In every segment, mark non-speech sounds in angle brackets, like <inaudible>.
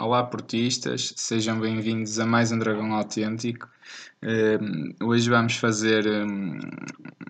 Olá, portistas, sejam bem-vindos a mais um Dragão Autêntico. Uh, hoje vamos fazer um,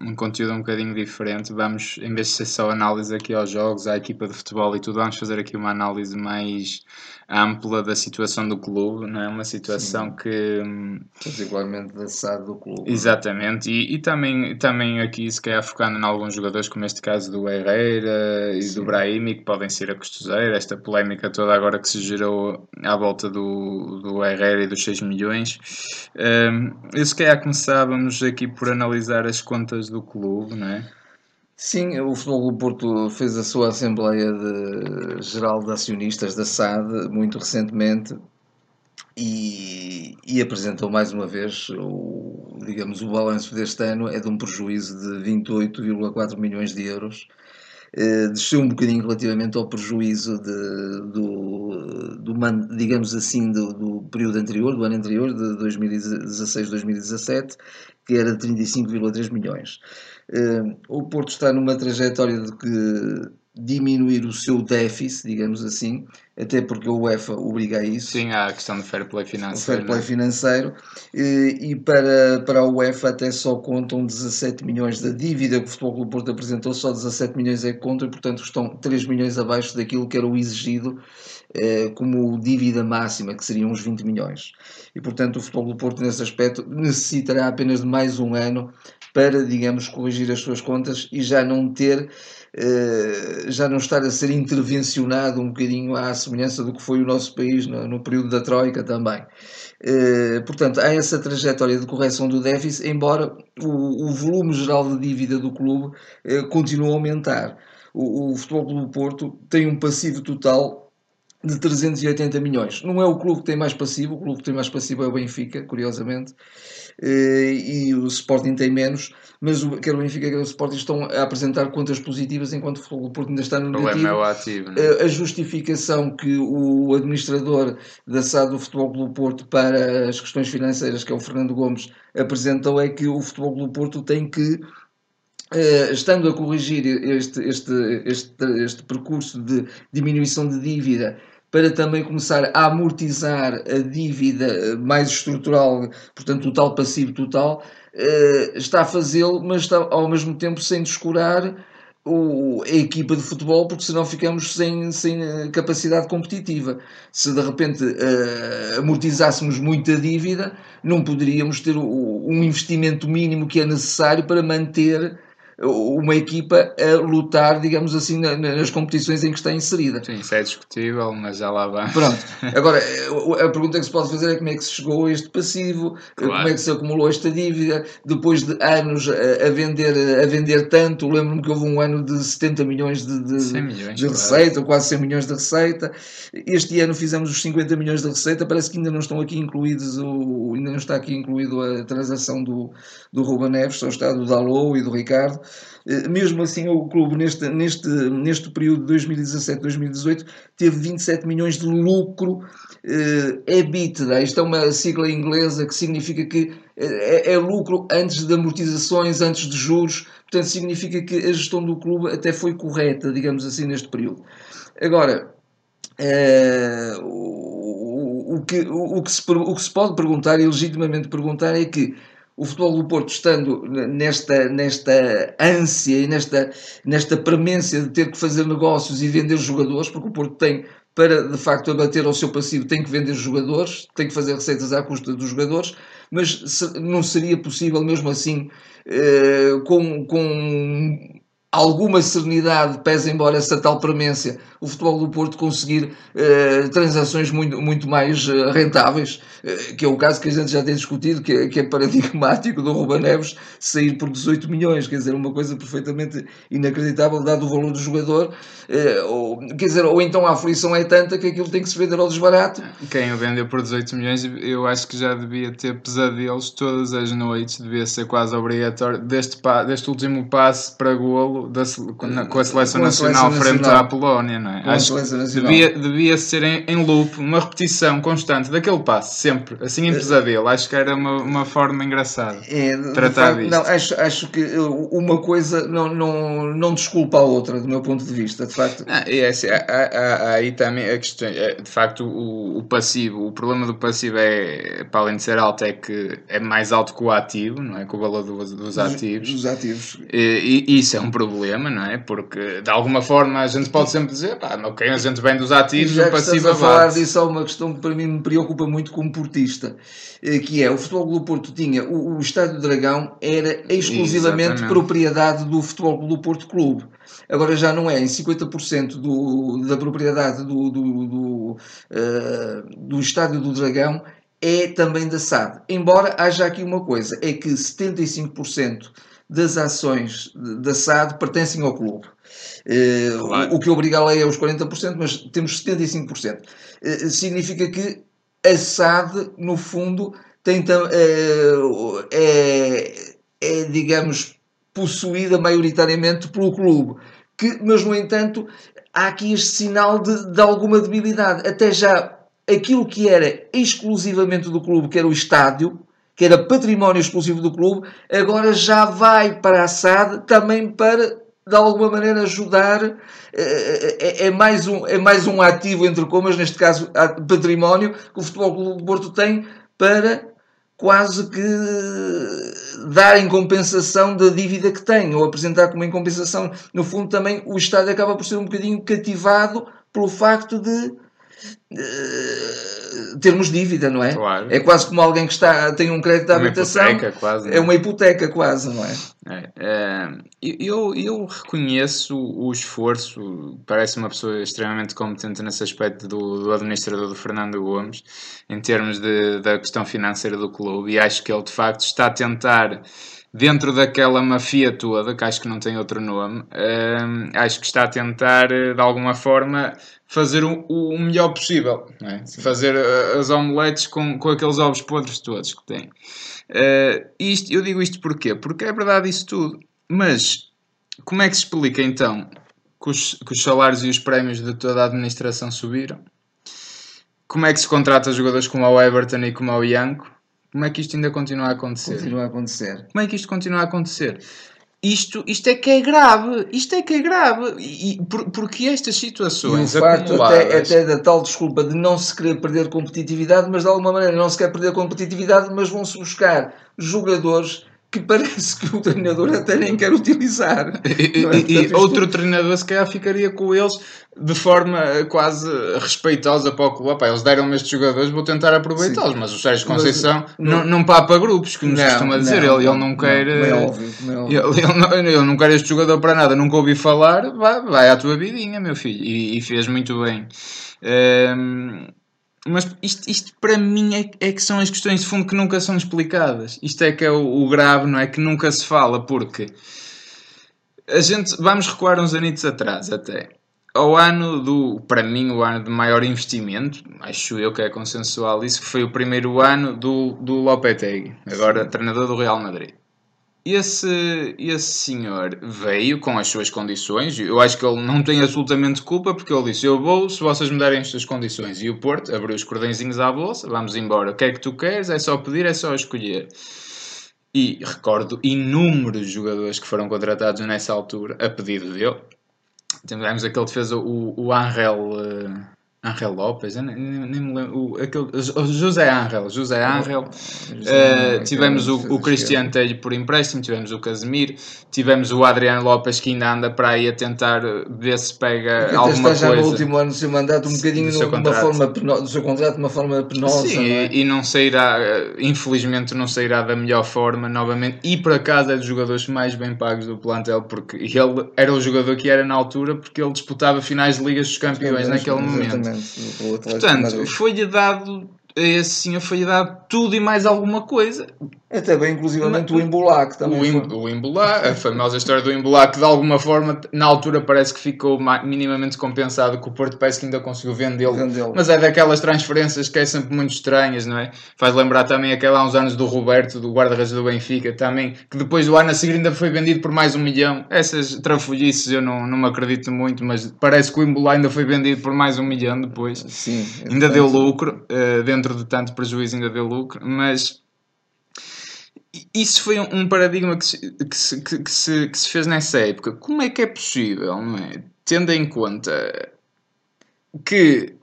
um, conteúdo um bocadinho diferente. Vamos, em vez de ser só análise aqui aos jogos, à equipa de futebol e tudo, vamos fazer aqui uma análise mais ampla da situação do clube, não é? Uma situação Sim. que. Hum, Particularmente da SAD do clube. Exatamente, e, e, também, também aqui se calhar focando em alguns jogadores, como este caso do Herrera e Sim. do Brahimi, que podem ser a costuseira, esta polémica toda agora que se gerou à volta do, do Herrera e dos 6 milhões. Um, eu se calhar começávamos aqui por analisar as contas do clube, não é? Sim, o Futebol do Porto fez a sua Assembleia de Geral de Acionistas da SAD muito recentemente e, e, apresentou mais uma vez o, digamos, o balanço deste ano é de um prejuízo de 28,4 milhões de euros. Eh, desceu um bocadinho relativamente ao prejuízo de, do, do, digamos assim, do, do período anterior, do ano anterior, de 2016-2017, que era de 35,3 milhões. Uh, o Porto está numa trajetória de que diminuir o seu déficit, digamos assim, até porque a UEFA obriga a isso. Sim, há a questão do fair play financeiro. O fair play é? financeiro. E, para, para a UEFA até só contam 17 milhões da dívida que o Futebol Clube Porto apresentou, só 17 milhões é que contam e, portanto, estão 3 milhões abaixo daquilo que era o exigido eh, como dívida máxima, que seriam uns 20 milhões. E, portanto, o Futebol do Porto, nesse aspecto, necessitará apenas de mais um ano para, digamos, corrigir as suas contas e já não ter, já não estar a ser intervencionado um bocadinho à semelhança do que foi o nosso país no, no período da Troika também. Eh, portanto, há essa trajetória de correção do déficit, embora o, o volume geral de dívida do clube eh, continue a aumentar. O, o Futebol Clube Porto tem um passivo total de 380 milhões. Não é o clube que tem mais passivo, o clube que tem mais passivo é o Benfica, curiosamente, eh, e o Sporting tem menos, mas quer o Benfica quer o Sporting estão a apresentar contas positivas enquanto o Futebol Porto ainda está no negativo. É o ativo, é? A justificação que o administrador da SAD do Futebol Clube Porto para as questões financeiras, que é o Fernando Gomes, apresentou é que o Futebol Clube Porto tem que Uh, estando a corrigir este, este, este, este percurso de diminuição de dívida para também começar a amortizar a dívida mais estrutural, portanto, o tal passivo total, uh, está a fazê-lo, mas está ao mesmo tempo sem descurar o, a equipa de futebol, porque senão ficamos sem, sem eh, capacidade competitiva. Se de repente uh, amortizássemos muita dívida, não poderíamos ter o, um investimento mínimo que é necessário para manter uma equipa a lutar, digamos assim, nas competições em que está inserida. Sim, isso é discutível, mas já lá vai. Pronto. <laughs> Agora, a pergunta que se pode fazer é como é que se chegou a este passivo, claro. como é que se acumulou esta dívida, depois de anos a, vender, a vender tanto. Lembro-me que houve um ano de 70 milhões de, de, milhões, de receita, claro. quase 100 milhões de receita. Este ano fizemos os 50 milhões de receita, parece que ainda não estão aqui incluídos, o, ainda não está aqui incluído a transação do, do Ruba Neves, só está do Dalou e do Ricardo. Eh, mesmo assim, o clube, neste, neste, neste período de 2017-2018, teve 27 milhões de lucro eh, EBITDA. Isto é uma sigla inglesa que significa que eh, é, é lucro antes de amortizações, antes de juros. Portanto, significa que a gestão do clube até foi correta, digamos assim, neste período. Agora, o, o, que, o, o, que se, o que se pode perguntar, e legitimamente perguntar, é que o futebol do Porto estando nesta, nesta ânsia e nesta, nesta premência de ter que fazer negócios e vender jogadores, porque o Porto tem, para de facto abater ao seu passivo, tem que vender jogadores, tem que fazer receitas à custa dos jogadores, mas não seria possível mesmo assim, eh, com, com alguma serenidade, pese embora essa tal premência, o futebol do Porto conseguir eh, transações muito, muito mais eh, rentáveis, eh, que é o caso que a gente já tem discutido, que é, que é paradigmático do Ruba Neves sair por 18 milhões, quer dizer, uma coisa perfeitamente inacreditável, dado o valor do jogador, ou, quer dizer, ou então a aflição é tanta que aquilo tem que se vender ao desbarato. Quem o vendeu por 18 milhões, eu acho que já devia ter pesadelos todas as noites, devia ser quase obrigatório, deste, deste último passe para golo, da, com a seleção com nacional a seleção frente nacional. à Polónia, não é? Acho que devia, devia ser em, em loop, uma repetição constante daquele passo, sempre, assim em pesadelo. Acho que era uma, uma forma engraçada é, tratar disso. Não, acho, acho que uma coisa não, não, não desculpa a outra, do meu ponto de vista, de facto. Ah, é assim, há, há, há, aí também a questão, é, de facto, o, o passivo, o problema do passivo é, para além de ser alto, é que é mais alto que o ativo, não é? Com o valor dos, dos ativos. Dos ativos. E, e, isso é um problema, não é? Porque de alguma forma a gente pode sempre dizer, pá, ok, a gente vem dos ativos, o passivo a falar disso há uma questão que para mim me preocupa muito como portista, eh, que é o Futebol do Porto tinha, o, o Estádio Dragão era exclusivamente Exatamente. propriedade do Futebol do Porto Clube. Agora já não é em 50% do, da propriedade do, do, do, uh, do Estádio do Dragão é também da SAD. Embora haja aqui uma coisa, é que 75% das ações da SAD pertencem ao clube. Uh, claro. o, o, que obriga a lei é os 40%, mas temos 75%. Uh, eh, significa que a SAD, no fundo, tem, uh, é, é, digamos, possuída maioritariamente pelo clube. Que, mas, no entanto, há aqui este sinal de, de alguma debilidade. Até já aquilo que era exclusivamente do clube, que era o estádio, que era património exclusivo do clube, agora já vai para a SAD também para de alguma maneira ajudar é, é, é, mais um, é mais um ativo entre comas, neste caso património, que o Futebol Clube do Porto tem para quase que dar em compensação da dívida que tem, ou apresentar como em compensação. No fundo, também o Estado acaba por ser um bocadinho cativado pelo facto de uh, termos dívida, não é? Claro. É quase como alguém que está, tem um crédito de habitação. Uma hipoteca, quase. É? é uma hipoteca, quase, não é? é, é eu, eu reconheço o esforço, parece uma pessoa extremamente competente nesse aspecto do, do administrador do Fernando Gomes, em termos de, da questão financeira do clube, e acho que ele de facto está a tentar dentro daquela mafia toda, que acho que não tem outro nome, hum, acho que está a tentar, de alguma forma, fazer o, o melhor possível. É? Fazer uh, as omeletes com, com aqueles ovos podres todos que tem. Uh, isto, eu digo isto porquê? Porque é verdade isso tudo. Mas como é que se explica então que os, que os salários e os prémios de toda a administração subiram? Como é que se contrata jogadores como o Everton e como o Ianco? Como é que isto ainda continua a acontecer? Continua a acontecer. Como é que isto continua a acontecer? Isto, isto é que é grave, isto é que é grave, e, por, porque estas situações. E o facto até, até da tal desculpa de não se querer perder competitividade, mas de alguma maneira não se quer perder competitividade, mas vão-se buscar jogadores que parece que o treinador até nem quer utilizar. E, é? e, e outro treinador se calhar ficaria com eles de forma quase respeitosa para o clube. eles deram-me estes jogadores, vou tentar aproveitá-los, mas o Sérgio Conceição mas, não, não papa grupos, como se costuma dizer. Não, ele, ele não quer. Não, é óbvio, é óbvio. Ele, ele, não, ele não quer este jogador para nada, nunca ouvi falar, vai, vai à tua vidinha, meu filho. E, e fez muito bem. Um, mas isto, isto para mim é, é, que são as questões de fundo que nunca são explicadas. Isto é que é o, o, grave, não é? Que nunca se fala, porque a gente vamos recuar uns anitos atrás até. Ao ano do, para mim, o ano de maior investimento, acho eu que é consensual isso, que foi o primeiro ano do, do Lopetegui, agora treinador do Real Madrid esse, esse senhor veio com as suas condições. Eu acho que ele não tem absolutamente culpa porque ele disse: Eu vou se vocês me derem estas condições. E o Porto abriu os cordõezinhos à bolsa, vamos embora. O que é que tu queres? É só pedir, é só escolher. E recordo inúmeros jogadores que foram contratados nessa altura a pedido dele. Tivemos aquele defesa, o, o Angel. Uh, Angel Lopes, nem, nem me lembro. O, aquele, o José Angel, José Angel. uh, tivemos o, o Cristiano Telho por empréstimo, tivemos o Casemiro, tivemos o Adriano Lopes que ainda anda para aí a tentar ver se pega Porque alguma está já no último ano do seu mandato, um bocadinho do, uma forma do seu contrato de uma forma penosa. Sim, é? e, não sairá, infelizmente, não sairá da melhor forma novamente. E por acaso é dos jogadores mais bem pagos do plantel, porque ele era o jogador que era na altura, porque ele disputava finais de Ligas dos Campeões naquele momento. Portanto, foi-lhe dado a esse senhor foi-lhe dado tudo e mais alguma coisa. Até bem, inclusivamente, o Imbulac também. O, Im, o a famosa história do Imbulac, que de alguma forma, na altura, parece que ficou minimamente compensado, que o Porto parece que ainda conseguiu vendê-lo. Vendê mas é daquelas transferências que é sempre muito estranhas, não é? Faz lembrar também aquela há uns anos do Roberto, do guarda-redes do Benfica, também, que depois do ano a seguir ainda foi vendido por mais um milhão. Essas trafolhices eu não, não me acredito muito, mas parece que o Imbulac ainda foi vendido por mais um milhão depois. Sim. Ainda deu lucro, uh, dentro de tanto prejuízo ainda deu lucro, mas isso foi um paradigma que se, que, se, que, se, que se fez nessa época. Como é que é possível, não é? Tendo em conta que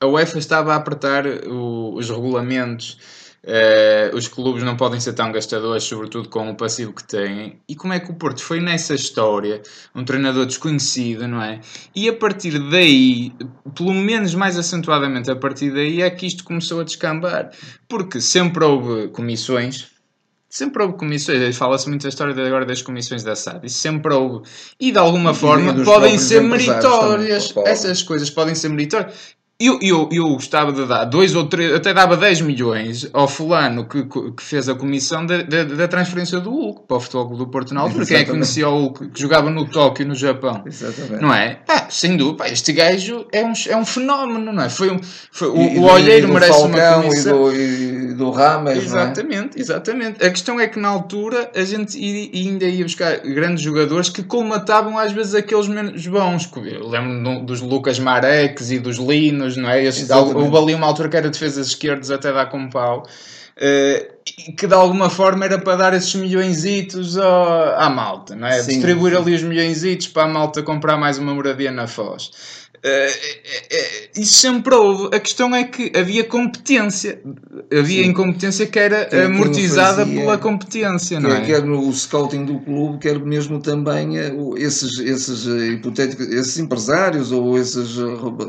a UEFA estava a apertar o, os regulamentos, uh, os clubes não podem ser tão gastadores, sobretudo com o passivo que têm. E como é que o Porto foi nessa história, um treinador desconhecido, não é? E a partir daí, pelo menos mais acentuadamente a partir daí, é que isto começou a descambar. Porque sempre houve comissões Sempre houve comissões, fala-se muito da história agora das comissões da SAD, e sempre houve, e de alguma e forma podem ser meritórias, essas coisas podem ser meritórias. Eu, eu, eu gostava de dar dois ou três, até dava 10 milhões ao fulano que, que fez a comissão da, da, da transferência do Hulk para o Futebol do Porto na altura. Quem é que conhecia o Hulk que jogava no Tóquio, no Japão? Exatamente. Não é? Ah, sem dúvida, pá, este gajo é um, é um fenómeno, não é? Foi um, foi, o, o Olheiro merece Falcão uma comissão. E do, e do Rames, é? Exatamente, é? exatamente. A questão é que na altura a gente ainda ia buscar grandes jogadores que colmatavam às vezes aqueles menos bons. Eu lembro dos Lucas Mareques e dos Linos não é? Este, houve ali uma altura que era defesas esquerdas até dar com pau. Uh, que de alguma forma era para dar esses milhõesitos à malta, não é? Sim, Distribuir sim. ali os milhõesitos para a malta comprar mais uma moradia na Foz. Uh, isso sempre houve. A questão é que havia competência. Havia Sim. incompetência que era que amortizada fazia, pela competência, não é? Quer no scouting do clube, quer mesmo também esses, esses hipotéticos, esses empresários ou esses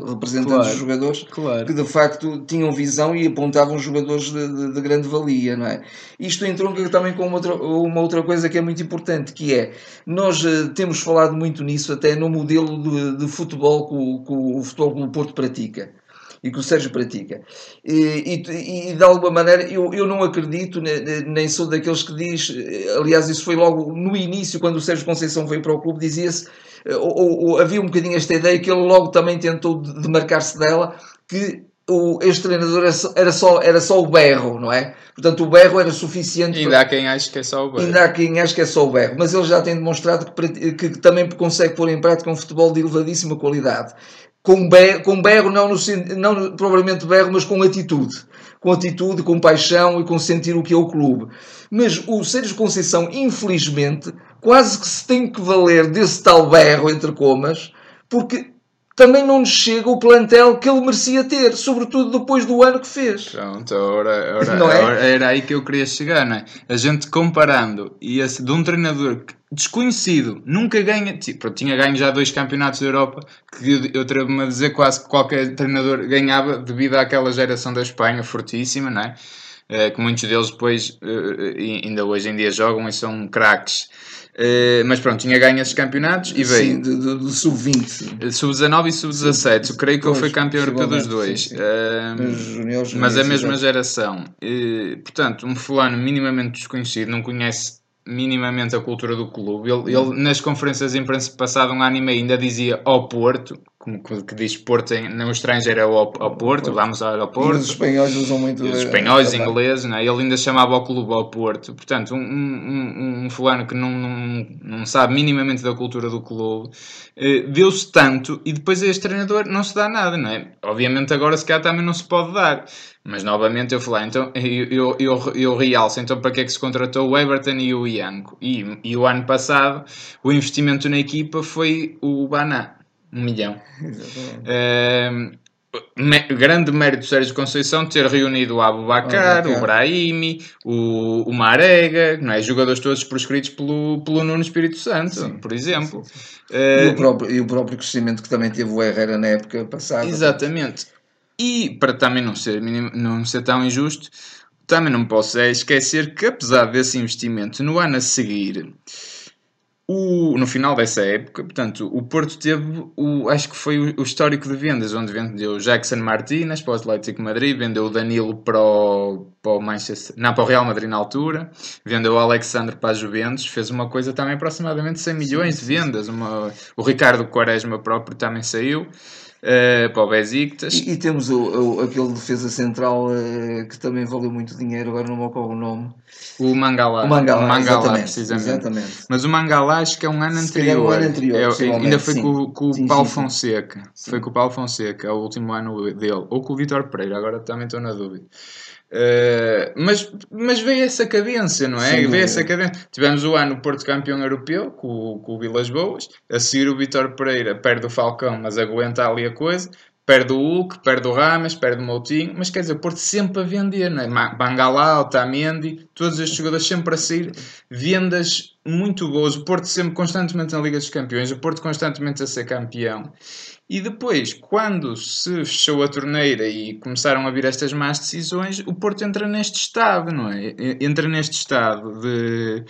representantes claro, dos jogadores claro. que de facto tinham visão e apontavam jogadores de, de, de grande valia, não é? Isto entronca também com uma outra, uma outra coisa que é muito importante, que é nós temos falado muito nisso até no modelo de, de futebol que que o Futebol Clube Porto pratica e que o Sérgio pratica. E, e, e, de alguma maneira eu, eu não acredito, nem sou daqueles que diz, aliás, isso foi logo no início, quando o Sérgio Conceição veio para o clube, dizia-se, ou, ou, havia um bocadinho esta ideia que ele logo também tentou demarcar-se dela, que o, este treinador era só, era só o berro, não é? Portanto, o berro era suficiente. Ainda para... há quem ache que é só o berro. Ainda há quem ache que é só o berro. Mas ele já tem demonstrado que, que também consegue pôr em prática um futebol de elevadíssima qualidade. Com berro, com berro não, no, não propriamente berro, mas com atitude. Com atitude, com paixão e com sentir o que é o clube. Mas o Sérgio Conceição, infelizmente, quase que se tem que valer desse tal berro, entre comas, porque também não nos chega o plantel que ele merecia ter, sobretudo depois do ano que fez. Pronto, ora, ora, é? era aí que eu queria chegar, não é? A gente comparando e esse, de um treinador desconhecido, nunca ganha, tipo, tinha ganho já dois campeonatos da Europa, que eu, eu atrevo-me a dizer quase que qualquer treinador ganhava devido àquela geração da Espanha fortíssima, não é? Uh, que muitos deles depois uh, ainda hoje em dia jogam e são craques. Uh, mas pronto, tinha ganho esses campeonatos e veio. Sim, do, do sub-20. Sub-19 e sub-17. Eu creio que ele foi campeão europeu dos dois. Sim, sim. Uh, mas a mesma geração. Uh, portanto, um fulano minimamente desconhecido, não conhece minimamente a cultura do clube. Ele, ele nas conferências de imprensa passado um ano e meio ainda dizia ao Porto, como que diz Porto em, no estrangeiro é ao, ao Porto, vamos ao Porto. E os espanhóis usam muito. os espanhóis, ingleses, né? ele ainda chamava o clube ao Porto. Portanto, um, um, um fulano que não, não, não sabe minimamente da cultura do clube, eh, deu-se tanto e depois a este treinador não se dá nada, não é? Obviamente agora se calhar também não se pode dar. Mas novamente eu falei, então eu, eu, eu, eu realço, então para que é que se contratou o Everton e o Ianco? E, e o ano passado o investimento na equipa foi o Baná, um milhão. <laughs> Uh, me, grande mérito do Sérgio Conceição ter reunido o Abubacar, oh, o Brahimi, o, o Marega, não é? jogadores todos prescritos pelo, pelo Nuno Espírito Santo, sim, por exemplo. Sim, sim. Uh, e, o próprio, e o próprio crescimento que também teve o Herrera na época passada. Exatamente. E para também não ser, não ser tão injusto, também não posso é esquecer que apesar desse investimento no ano a seguir, O, no final dessa época, portanto, o Porto teve, o, acho que foi o, o histórico de vendas, onde vendeu Jackson Martínez para o Atlético Madrid, vendeu o Danilo para o, para o Manchester, não, para o Real Madrid na altura, vendeu o Alexandre para a Juventus, fez uma coisa também aproximadamente 100 milhões de vendas. Uma, o Ricardo Quaresma próprio também saiu. Uh, para o Besiktas. E, e temos o, o, aquele defesa central uh, que também valeu muito dinheiro, agora não me ocorre o nome. O Mangalá. O Mangalá, o Mangalá exatamente, precisamente. exatamente. Mas o Mangalá acho que é um ano Se calhar anterior. um ano anterior, É, ainda foi sim. com, com Sim, o Paulo sim. Fonseca. Foi com o Paulo Fonseca, é o último ano dele. Ou com o Vitor Pereira, agora também estou na dúvida. Uh, mas, mas veio essa cadência, não é? Veio dúvida. essa cadência. Tivemos o ano Porto campeão europeu com, o- com o Vilas Boas, a seguir o Vitor Pereira perde o Falcão, mas aguenta ali a coisa, perde o Hulk, perde o Ramas, perde o Moutinho, mas quer dizer, o Porto sempre a vender, não é? Bangalá, Otamendi, todos estes jogadores sempre a sair, vendas muito boas, o Porto sempre constantemente na Liga dos Campeões, o Porto constantemente a ser campeão. E depois, quando se fechou a torneira e começaram a vir estas más decisões, o Porto entra neste estado, não é? Entra neste estado de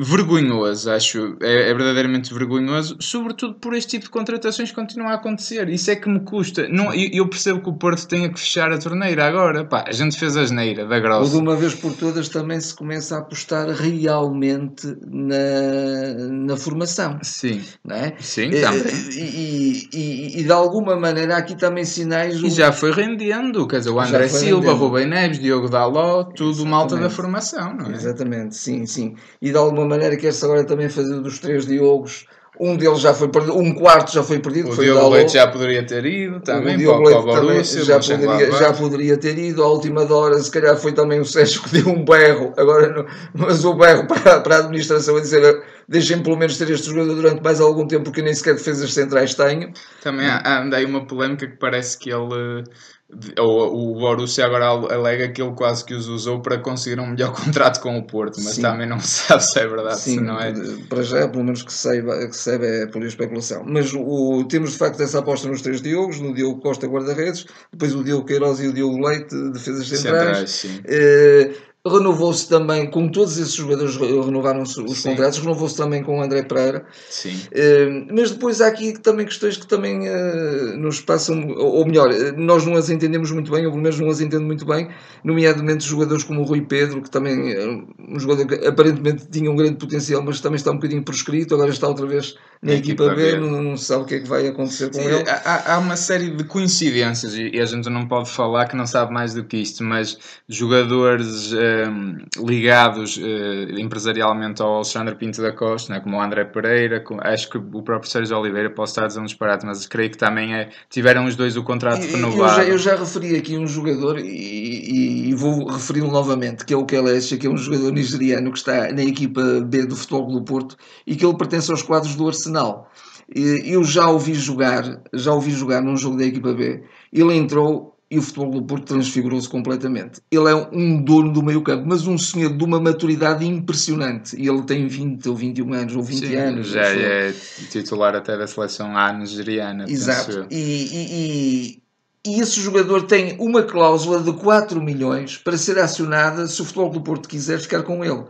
vergonhoso, acho. É, é verdadeiramente vergonhoso, sobretudo por este tipo de contratações que continuam a acontecer. Isso é que me custa. Não, eu, eu percebo que o Porto tenha que fechar a torneira agora. Pá, a gente fez a geneira da Ou de grossa. uma vez por todas também se começa a apostar realmente na, na formação, Sim, não é? sim, Eh, também. E, e- e de alguma maneira aqui também sinais. E já foi rendendo, quer dizer, o André Silva, rendendo. Rubem Neves, Diogo Daló, tudo malta da Exatamente. formação, não é? Exatamente, sim, sim. E de alguma maneira quer-se agora também fazer dos três Diogos. Um deles já foi perdido, um quarto já foi perdido, O foi Diogo. Leite já poderia ter ido também o Diogo Leite também já poderia, já poderia ter ido. À última hora, se calhar foi também o Sérgio que deu um berro, agora mas o berro para, para a administração a dizer deixem pelo menos ter este jogador durante mais algum tempo, porque nem sequer defesas centrais tenho. Também há, há anda aí uma polémica que parece que ele. de- Ou, o Borussia agora alega que ele quase que os usou para conseguir um melhor <laughs> contrato com o Porto, mas Sim. também não <laughs> se sabe se é verdade, se Sim, não é. para já, pelo menos que saiba, que saiba é por especulação. Mas o, temos de facto essa aposta nos três Diogos, no Diogo Costa guarda-redes, depois o Diogo Queiroz e o Diogo Leite, defesas centrais. Centrais, sim. Eh, renovou-se também, com todos esses jogadores re- renovaram-se os Sim. contratos, renovou-se também com o André Pereira. Sim. Eh, mas depois há aqui também questões que também eh, nos passam, ou melhor, eh, nós não as entendemos muito bem, ou pelo menos não as entendo muito bem, nomeadamente jogadores como o Rui Pedro, que também é um jogador que aparentemente tinha um grande potencial, mas também está um bocadinho proscrito, agora está outra vez na, Na equipa, equipa B, B. Não, não se sabe o que é que vai acontecer com Sim, ele. há, há- uma série de coincidências e a gente não pode falar que não sabe mais do que isto, mas jogadores ehm, ligados eh, empresarialmente ao Alexandre Pinto da Costa, né, como o André Pereira, com- acho que o próprio Sérgio Oliveira, posso estar a dizer um disparate, mas creio que também é, tiveram os dois o contrato E- renovado. Eu já, eu já referi aqui um jogador e, e- e vou referi-lo novamente, que é o Kelesha, que é um jogador nigeriano que está na equipa B do Futebol do Porto e que ele pertence aos quadros do Arsenal. Eu já ouvi jogar, já ouvi jogar num jogo da equipa B. Ele entrou e o Futebol do Porto transfigurou-se completamente. Ele é um dono do meio campo, mas um senhor de uma maturidade impressionante. E ele tem 20 ou 21 anos, ou 20 Sim, anos. já é titular até da seleção A nigeriana. Exato. E, e, e, e esse jogador tem uma cláusula de 4 milhões para ser acionada se o Futebol do Porto quiser ficar com ele.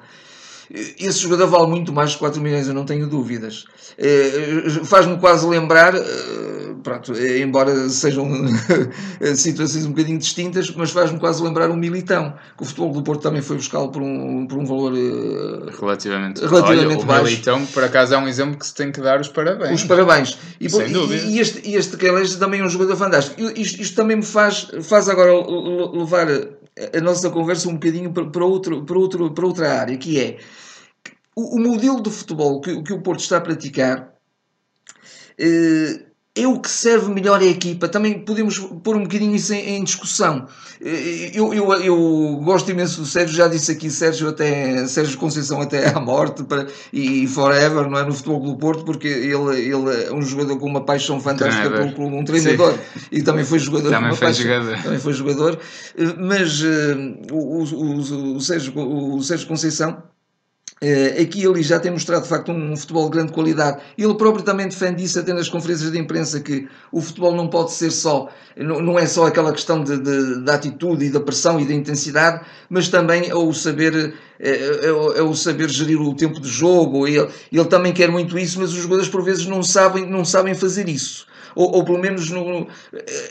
Esse jogador vale muito mais de 4 milhões, eu não tenho dúvidas. Eh, Faz-me quase lembrar, eh, pronto, eh, embora sejam <laughs> situações um bocadinho distintas, mas faz-me quase lembrar um Militão, que o Futebol do Porto também foi buscá-lo por um, por um valor Relativamente, Relativamente Olha, o baixo. Militão, por acaso, é um exemplo que se tem que dar os parabéns. Os parabéns. E, Sem dúvida. e este, este Kelly também é um jogador fantástico. Isto, isto também me faz, faz agora levar a, nossa conversa um bocadinho para, para, outro, para, outro, para outra área, que é o, o modelo de futebol que, que o Porto está a praticar eh, é o que serve melhor à equipa. Também podemos pôr um bocadinho isso em, em discussão. Eh, Eu, eu, eu gosto imenso do Sérgio, já disse aqui Sérgio até Sérgio Conceição até à morte para, e forever, não é? No futebol do Porto, porque ele, ele é um jogador com uma paixão fantástica Treinador. pelo clube, um treinador e também foi jogador. Também foi paixão. jogador. Também foi jogador. Eh, Mas o, o, o, o Sérgio, o Sérgio Conceição Uh, aqui ele já tem mostrado de facto um, futebol de grande qualidade. Ele próprio também defende isso até nas conferências de imprensa que o futebol não pode ser só, não, é só aquela questão de, de, de, atitude e da pressão e da intensidade, mas também é o saber, é, é, é, o saber gerir o tempo de jogo. Ele, ele também quer muito isso, mas os jogadores por vezes não sabem, não sabem fazer isso ou, ou pelo menos no,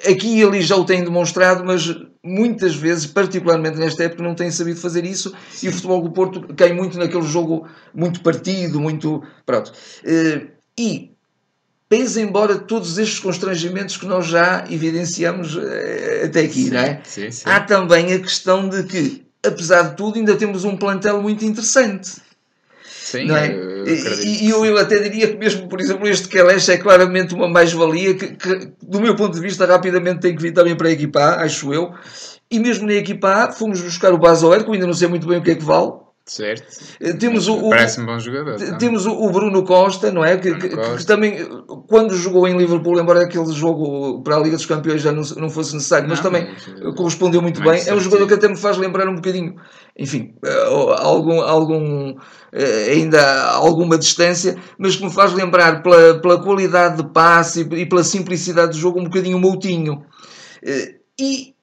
aqui e ali já o têm demonstrado, mas muitas vezes, particularmente nesta época, não têm sabido fazer isso Sim. e o futebol do Porto cai muito naquele jogo muito partido, muito. Pronto. Eh, e pese embora todos estes constrangimentos que nós já evidenciamos eh, até aqui, sim, não é? Sim, sim. Há também a questão de que, apesar de tudo, ainda temos um plantel muito interessante. Sim, é? e, eu, eu, até diria que mesmo, por exemplo, este Kelesh é claramente uma mais-valia que, que, do meu ponto de vista, rapidamente tem que vir também para a equipa A, acho eu. E mesmo na equipa A, fomos buscar o Basoer, que ainda não sei muito bem o que é que vale, Certo. Eh, temos o, Parece um bom jogador. Tá? Temos o, Bruno Costa, não é? Que, que, que, também, quando jogou em Liverpool, embora aquele jogo para a Liga dos Campeões já não, não fosse necessário, não, mas também mas, correspondeu muito bem. É um jogador que até me faz lembrar um bocadinho, enfim, eh, algum, algum, eh, ainda alguma distância, mas que me faz lembrar pela, pela qualidade de passe e pela simplicidade do jogo um bocadinho o Moutinho. E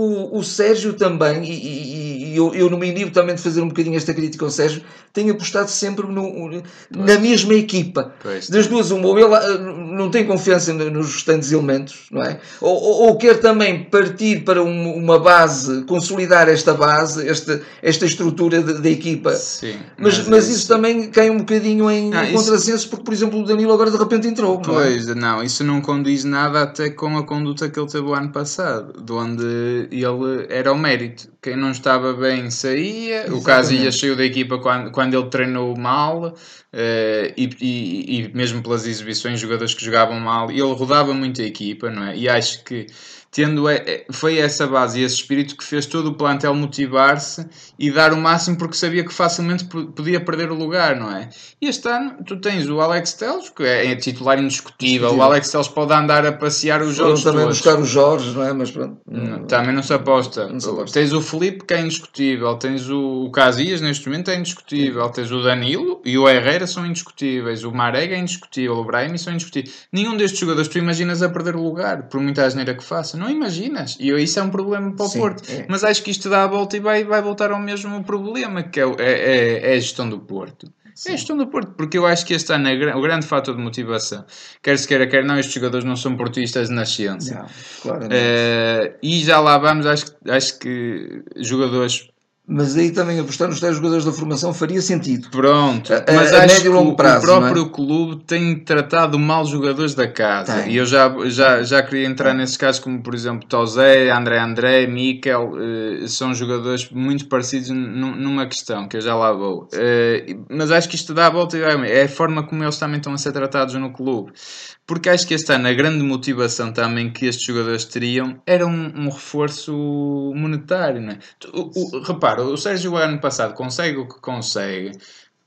o, o Sérgio também, e, e, e eu, eu não me inibo também de fazer um bocadinho esta crítica ao Sérgio, tem apostado sempre no, na mesma equipa. Pois, das duas, uma, ou ele ah, não tem confiança nos restantes elementos, não é? Ou, ou, ou quer também partir para um, uma base, consolidar esta base, esta, esta estrutura da equipa. Sim, mas, mas, mas é isso, também cai um bocadinho em ah, contrassenso, isso... porque, por exemplo, o Danilo agora de repente entrou. Pois, não, é? não, isso não condiz nada até com a conduta que ele teve o ano passado, de onde ele era o mérito. Quem não estava bem saía, Exatamente. o Casillas saiu da equipa quando, quando ele treinou mal uh, e, e, e, mesmo pelas exibições, jogadores que jogavam mal, ele rodava muito a equipa, não é? E acho que tendo foi essa base e esse espírito que fez todo o plantel motivar-se e dar o máximo porque sabia que facilmente podia perder o lugar, não é? E este ano tu tens o Alex Teles, que é, titular indiscutível, o Alex Teles pode andar a passear os jogos também todos. buscar os Jorge, não é? Mas pronto. Não, também não se aposta. Não se aposta. Tens o Felipe, que é indiscutível, tens o Casillas, neste momento é indiscutível, Sim. tens o Danilo e o Herrera são indiscutíveis, o Marega é indiscutível, o Brahim são indiscutíveis. Nenhum destes jogadores tu imaginas a perder o lugar, por muita asneira que faça. Não imaginas. E isso é um problema para o Sim, Porto. É. Mas acho que isto dá a volta e vai, vai voltar ao mesmo problema, que é, é, é, é a gestão do Porto. Sim. É a gestão do Porto, porque eu acho que este ano é o grande fator de motivação. Quer se queira, quer não, estes jogadores não são portistas de nascença. Não, claro, uh, e já lá vamos, acho, acho que jogadores mas aí também apostar nos tais jogadores da formação faria sentido. Pronto, a, mas a, a médio e longo prazo. O próprio é? clube tem tratado mal jogadores da casa. Tem. E eu já, já, já queria entrar nesses casos, como por exemplo Tozé, André André, Miquel, uh, são jogadores muito parecidos numa questão, que eu já lá vou. Uh, mas acho que isto dá a volta e é a forma como eles também estão a ser tratados no clube porque acho que este ano a grande motivação também que estes jogadores teriam era um, um reforço monetário. Não é? o, o, repara, o Sérgio ano passado consegue o que consegue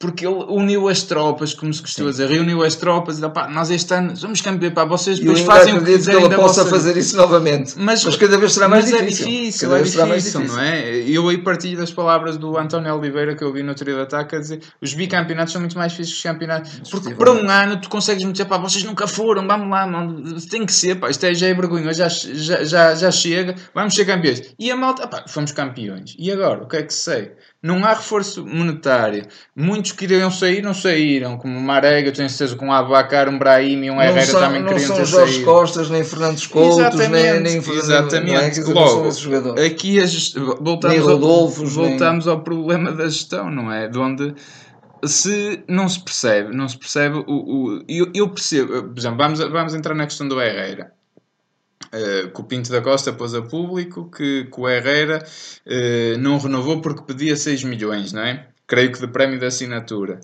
porque ele uniu as tropas, como se costuma dizer, reuniu as tropas e dá, pá, nós este ano somos campeões, pá, vocês depois fazem o que quiserem. que ele possa fazer isso novamente, mas, mas cada vez será mais mas difícil. É difícil, cada é difícil, mais difícil, não é? Eu aí partilho das palavras do António Oliveira que eu vi no trio de ataque a dizer os bicampeonatos são muito mais difíceis que os campeonatos, porque para um ano tu consegues me dizer, pá, vocês nunca foram, vamos lá, mano, tem que ser, pá, isto é, já é vergonha, já, já, já, já chega, vamos ser campeões. E a malta, pá, fomos campeões. E agora, o que é que sei? Não há reforço monetário. Muitos queriam sair, não saíram. Como o Marega, eu tenho certeza com um Abacar, um Brahim e um Herrera são, também queriam ter saído. Não são Jorge Costas, nem Fernandes Coutos, nem, nem Exatamente. Logo, aqui gest... voltamos, Rodolfos, ao, voltamos nem... ao problema da gestão, não é? De onde se não se percebe, não se percebe o... o eu, eu percebo, por exemplo, vamos, vamos entrar na questão do Herrera Uh, que o Pinto da Costa pôs a público que, que o Herrera uh, não renovou porque pedia 6 milhões, não é? Creio que de prémio de assinatura.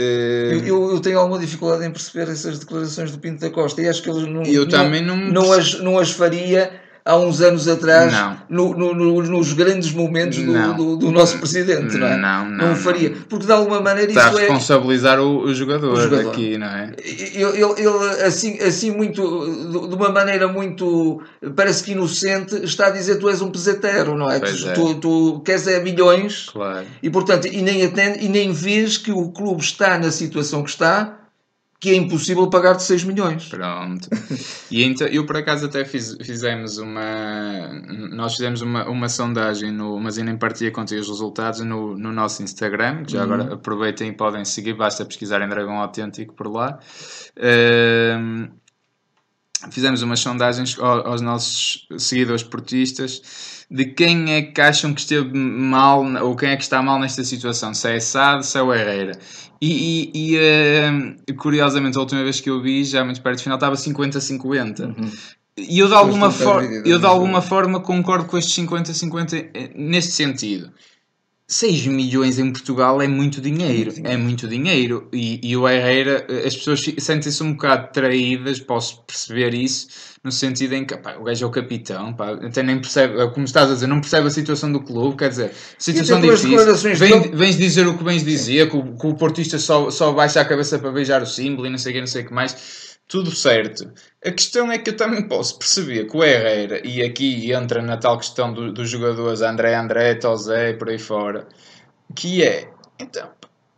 Uh, eu, eu, tenho alguma dificuldade em perceber essas declarações do Pinto da Costa e acho que ele não, eu não, também não, não, as, não as faria há uns anos atrás Não. no- no- no- nos grandes momentos do, Não. do- do nosso presidente, não é? Não, não, faria. Porque de alguma maneira Está a isso é. responsabilizar o, o jogador, O jogador. aqui, não é? Ele, ele- assim, assim muito, de uma maneira muito, parece que inocente, está a dizer tu és um peseteiro, não é? Tu, é. tu, tu queres é milhões Claro. e portanto, e nem, atende, e nem vês que o clube está na situação que está, que é impossível pagar-te 6 milhões. Pronto. E então, eu por acaso até fiz, fizemos uma. Nós fizemos uma, uma sondagem, no, mas ainda nem partia contigo os resultados no, no nosso Instagram, que já Uhum. agora aproveitem e podem seguir, basta pesquisarem Dragão Autêntico por lá. Fizemos umas sondagens ao- aos nossos seguidores portistas de quem é que acham que esteve mal ou quem é que está mal nesta situação, se é Sade, se é o Herrera. E, e- e, eh, curiosamente, a última vez que eu vi, já muito perto do final, estava 50-50. Uhum. E eu de alguma, for- eu de alguma forma concordo com estes 50-50 eh, neste sentido. 6 milhões em Portugal é muito dinheiro, é muito dinheiro. E, e o Herrera, as pessoas sentem-se um bocado traídas, posso perceber isso, no sentido em que pá, o gajo é o capitão, pá, até nem percebe, é como estás a dizer, não percebe a situação do clube, quer dizer, situação difícil. Vem, dele- vens dizer o que vens dizer, que o, que o portista só, só baixa a cabeça para beijar o símbolo e não sei o que, não sei o que mais. Tudo certo. A questão é que eu também posso perceber que o Herrera, e aqui entra na tal questão do- dos jogadores André André, Tozé, por aí fora, que é, então,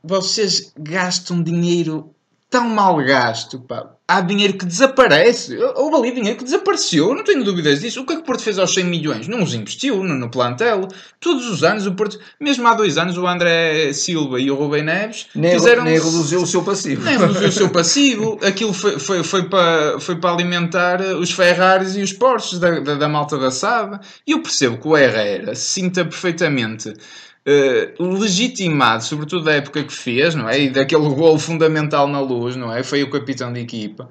vocês gastam dinheiro tão mal gasto, pá. Há dinheiro que desaparece. Houve ali dinheiro que desapareceu, eu não tenho dúvidas disso. O que é que o Porto fez aos 100 milhões? Não os investiu no, no plantel. Todos os anos, o Porto, mesmo há dois anos, o André Silva e o Rubem Neves Nem, fizeram nem reduziu o seu passivo. nem reduziu o seu passivo. Aquilo foi, foi, foi, para, foi para alimentar os Ferraris e os Porsches da, da, da malta da SAD. E eu percebo que o Herrera se sinta perfeitamente eh, legitimado, sobretudo da época que fez, não é? E daquele gol fundamental na luz, não é? Foi o capitão de equipa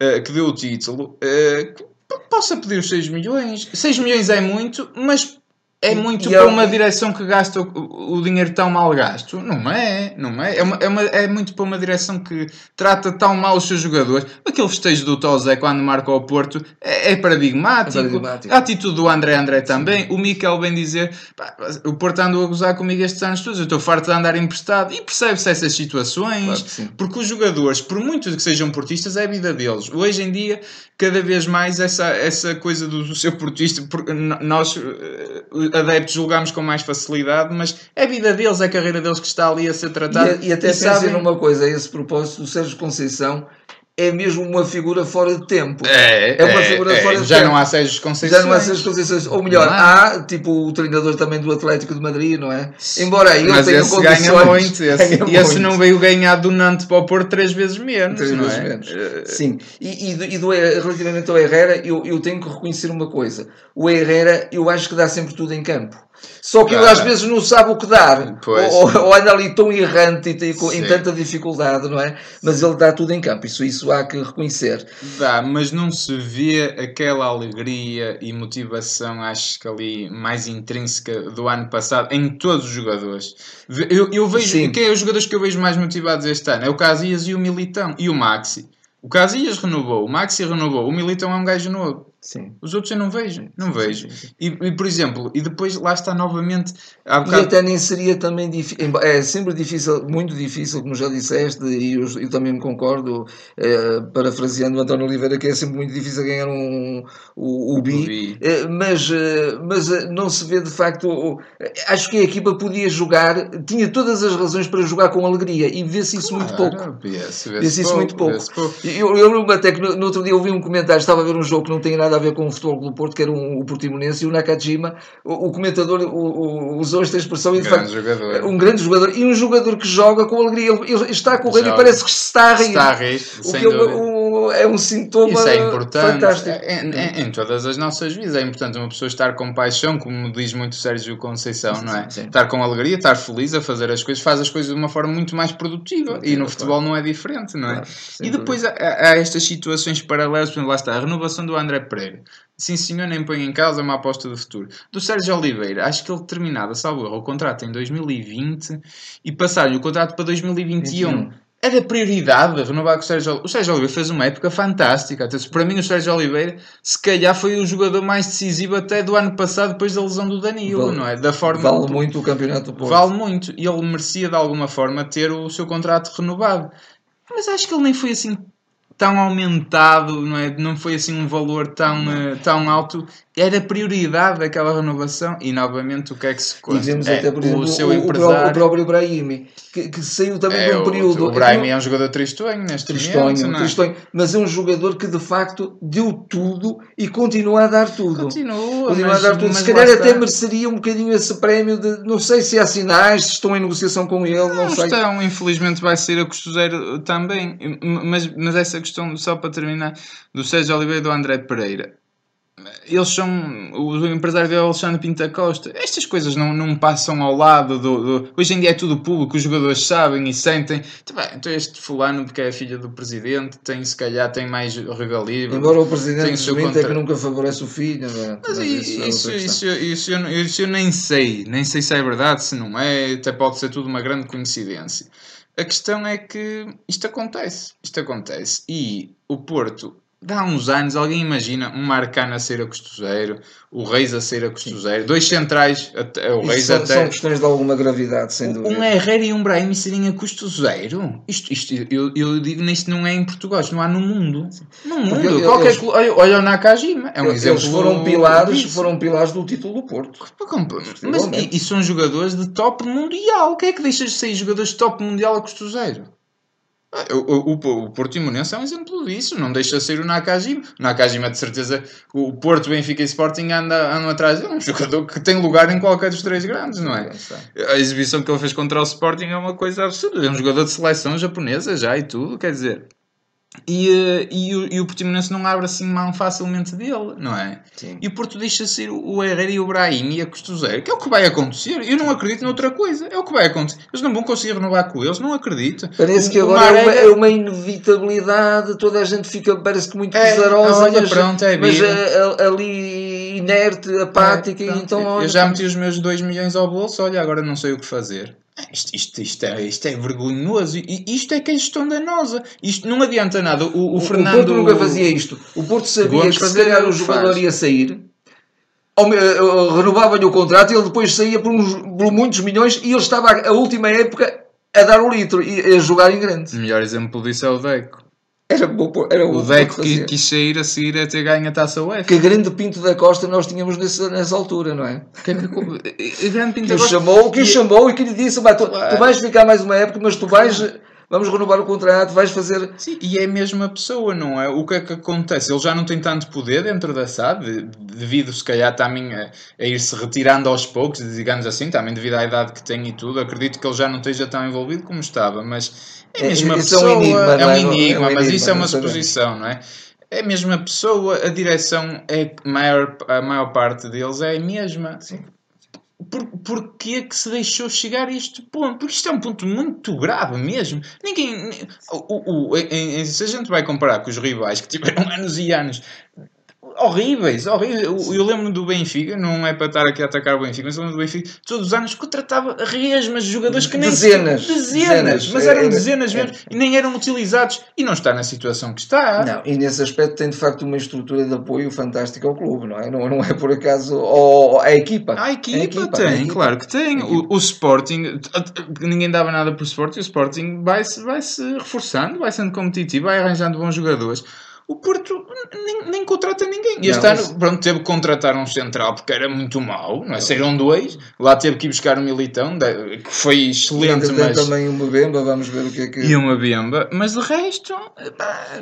eh, que deu o título. eh, que possa pedir os 6 milhões. 6 milhões é muito, mas é muito e para uma direção que gasta o, o dinheiro tão mal gasto. Não é, não é. É, uma- é, uma- é muito para uma direção que trata tão mal os seus jogadores. Aquele festejo do Tozé quando marca ao Porto é, é paradigmático. É paradigmático. A atitude do André André também. O Miquel vem dizer pá, o Porto andou a gozar comigo estes anos todos. Eu estou farto de andar emprestado. E percebe-se essas situações. Claro que sim. Porque os jogadores, por muito que sejam portistas, é a vida deles. Hoje em dia, cada vez mais essa, essa coisa do, do ser portista, nós eh, adeptos julgamos com mais facilidade, mas é a vida deles, é a carreira deles que está ali a ser tratada. E, e até pensem sabem- numa coisa, a esse propósito, o Sérgio Conceição é mesmo uma figura fora de tempo. É, É uma é, figura é, fora de Já tempo. não há Sérgio Conceição. Já não há Sérgio Conceições. Ou melhor, há tipo o treinador também do Atlético de Madrid, não é? Embora ele Mas tenha esse condições. ganha muito. Esse, ganha esse muito. não veio ganhar do Nantes para o Porto três vezes menos. Três não vezes é? menos. Eh, Sim, e, e, do- e do- relativamente ao Herrera, eu, eu tenho que reconhecer uma coisa: o Herrera, eu acho que dá sempre tudo em campo. Só que ele Ah. às vezes não sabe o que dar, ou, ou anda ali tão errante e com- em tanta dificuldade, não é? Mas ele dá tudo em campo, isso, isso há que reconhecer. Dá, mas não se vê aquela alegria e motivação, acho que ali mais intrínseca do ano passado em todos os jogadores. Eu, eu vejo Sim. quem é os jogadores que eu vejo mais motivados este ano é o Casillas e o Militão e o Maxi. O Casillas renovou, o Maxi renovou, o Militão é um gajo novo. Sim. Os outros eu não vejo, não Sim, vejo. sim. E, e, por exemplo, e depois lá está novamente. Há E bocado, até nem seria também difícil, é sempre difícil, muito difícil, como já disseste, e eu, eu também me concordo, eh, parafraseando o António Oliveira, que é sempre muito difícil ganhar um, o, o bi, O bi. Eh, mas, eh, mas não se vê de facto. Acho que a equipa podia jogar, tinha todas as razões para jogar com alegria e vê-se isso muito pouco. Claro, vê-se- Vê-se isso muito pouco. vê-se pouco. Eu, eu lembro até que no, no outro dia eu vi um comentário, estava a ver um jogo que não tem nada a ver com o futebol do Porto, que era um, o Portimonense, e o Nakajima, o, o comentador o- o- usou esta expressão e de Grande facto jogador. um grande jogador e um jogador que joga com alegria. Ele, ele está a correr Joga. e parece que se está a rir. Está a rir, sem dúvida. Um, é um sintoma Isso é importante. fantástico. Em, em- em todas as nossas vidas é importante uma pessoa estar com paixão, como diz muito Sérgio Conceição, não é? Sim, sim. Estar com alegria, estar feliz a fazer as coisas, faz as coisas de uma forma muito mais produtiva. E no futebol não é diferente, não é? Claro, e depois há, há estas situações paralelas, por exemplo, lá está, a renovação do André Pereira. Sim, senhor, nem põe em causa uma aposta do futuro. Do Sérgio Oliveira, acho que ele terminava, salvo erro, o contrato em 2020 e passaram-lhe o contrato para 2021. 21. Era prioridade renovar com o Sérgio Oliveira. O Sérgio Oliveira fez uma época fantástica. Até para mim, o Sérgio Oliveira, se calhar, foi o jogador mais decisivo até do ano passado, depois da lesão do Danilo, Vale- não é? Da forma Vale muito o campeonato do Porto. Vale muito. E ele merecia, de alguma forma, ter o seu contrato renovado. Mas acho que ele nem foi assim tão aumentado, não é? Não foi assim um valor tão, eh, tão alto. Era prioridade aquela renovação. E, novamente, o que é que se E conta? vemos É, até, por exemplo, o seu o, empresário... próprio, o próprio Brahimi, que, que saiu também É, de um período. o, o Brahim é um jogador tristonho neste Tristonho, momento, é? tristonho, mas é um jogador que de facto deu tudo e continua a dar tudo. Continua, Continua mas, a dar tudo. Se calhar até mereceria um bocadinho esse prémio de não sei se há sinais, se estão em negociação com ele, não, Não sei. estão, infelizmente vai ser a custo zero também. Mas, mas essa questão, só para terminar, do Sérgio Oliveira e do André Pereira. Eles são. O empresário dele é o Alexandre Pinta Costa. Estas coisas não, não passam ao lado do, do- Hoje em dia é tudo público, os jogadores sabem e sentem. Então, bem, então este fulano, porque é filho do presidente, tem se calhar tem mais regalia. Embora o Tem presidente desminta contra- que nunca favorece o filho, é? Mas Mas isso, é isso, questão. isso, isso, eu, isso eu nem sei. Nem sei se é verdade, se não é. Até pode ser tudo uma grande coincidência. A questão é que isto acontece. Isto acontece. E o Porto, dá uns anos, alguém imagina um Marcano a ser a custo zero, o Reis a ser a custo zero, dois centrais, até, o Reis são, até. são questões de alguma gravidade, sem dúvida. Um Herrera e um Brahim serem a custo zero? Isto, isto eu, eu digo nisto não é em Portugal, isto não há no mundo. No mundo. eles- Qualquer, clu- olha, olha o Nakajima, é um Eles exemplo. foram pilares, disso. foram pilares do título do Porto. Mas e, e são jogadores de top mundial. Quem é que deixa de sair jogadores de top mundial a custo zero? Ah, O, o, o, Porto Imunense é um exemplo disso. Não deixa de sair o Nakajima. O Nakajima, de certeza, o Porto, Benfica e Sporting anda, andam atrás dele. É um jogador que tem lugar em qualquer dos três grandes, não é? A exibição que ele fez contra o Sporting é uma coisa absurda. É um jogador de seleção japonesa já e tudo, quer dizer. E, eh, e, o, e o Portimonense não abre assim mão facilmente dele, não é? Sim. E o Porto deixa ser o Herrera e o Brahim e a custo zero, que é o que vai acontecer. Eu não acredito noutra coisa. É o que vai acontecer. Eles não vão conseguir renovar com eles, não acredito. Parece O- que agora é uma, é uma inevitabilidade, toda a gente fica, parece que muito É, pesarosa, olha, mas, pronto, é mas a- a- ali inerte, apática, É, e pronto. então olha, eu já meti os meus 2 milhões ao bolso, olha, agora não sei o que fazer. Isto, isto, isto, é, isto é vergonhoso. E isto é que é gestão danosa. Isto não adianta nada. O, o, o, Fernando. Porto nunca fazia isto. O Porto sabia Gomes que se calhar o o jogador faz. ia sair, me- eh, renovava-lhe o contrato e ele depois saía por, uns- por muitos milhões e ele estava a última época a dar o litro e a jogar em grande. O melhor exemplo disso é o Deco. Era, bom, era O que Deco que quis sair a seguir a ter ganho a taça UEFA. Que grande Pinto da Costa nós tínhamos nessa, nessa altura, não é? Que é que- grande Que pinta o agora- chamou, que o E- chamou e que lhe disse: "Vai, tu, tu vais ficar mais uma época, mas tu vais, vamos renovar o contrato, vais fazer. Sim, e é a mesma pessoa, não é? O que é que acontece? Ele já não tem tanto poder dentro da SAD, de- devido se calhar também a, a ir-se retirando aos poucos, digamos assim, também devido à idade que tem e tudo. Acredito que ele já não esteja tão envolvido como estava, mas é a É- mesma isso é um pessoa. enigma, é um é? É um enigma, mas enigma, isso é uma suposição, não é? É a mesma pessoa, a direção é maior, a maior parte deles é a mesma. Sim. Por, porquê que se deixou chegar a este ponto? Porque isto é um ponto muito grave mesmo. Ninguém. ni- O, o, em- se a gente vai comparar com os rivais que tiveram <laughs> anos e anos horríveis, horríveis. Eu, eu lembro do Benfica, não é para estar aqui a atacar o Benfica, mas eu lembro do Benfica, todos os anos contratava resmas de jogadores que nem Dezenas, dezenas, dezenas. mas eram Era- dezenas era- mesmo e nem eram utilizados e não está na situação que está. Não, e nesse aspecto tem de facto uma estrutura de apoio fantástica ao clube, não é? Não, não é por acaso ao, à equipa. A equipa, A equipa, tem, a equipa. claro que tem. A O, o Sporting, ninguém dava nada por Sporting, o Sporting vai-se vai -se reforçando, vai sendo competitivo, vai arranjando bons jogadores. O Porto nem, nem contrata ninguém. E este Não, ano, isso- pronto, teve que contratar um central porque era muito mau, não é? Saíram dois, lá teve que ir buscar um Militão, que foi E excelente, entretanto mas. também o Mbemba, vamos ver o que é que. E uma bemba, mas de resto,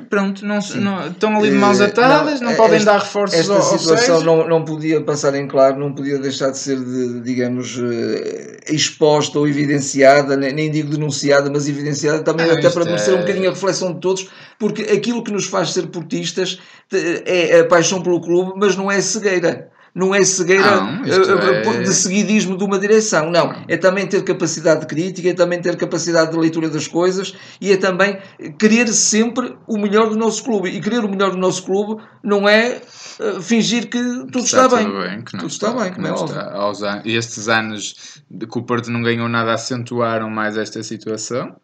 pronto, não, não- estão ali de mãos Eh, atadas, não, não, podem esta- dar reforços Esta ao, ao situação não, não podia passar em claro, não podia deixar de ser, de, digamos, eh, exposta ou evidenciada, nem, digo denunciada, mas evidenciada também Ah, até para merecer é- um bocadinho a reflexão de todos, porque aquilo que nos faz ser portistas é a paixão pelo clube, mas não é cegueira. Não é cegueira Não, isto eh, é- de seguidismo de uma direção, não. É também ter capacidade de crítica, é também ter capacidade de leitura das coisas e é também querer sempre o melhor do nosso clube. E querer o melhor do nosso clube não é eh, fingir que tudo está, bem. que não Tudo está bem, que é não óbvio. está. Estes anos de que o Porto não ganhou nada acentuaram mais esta situação.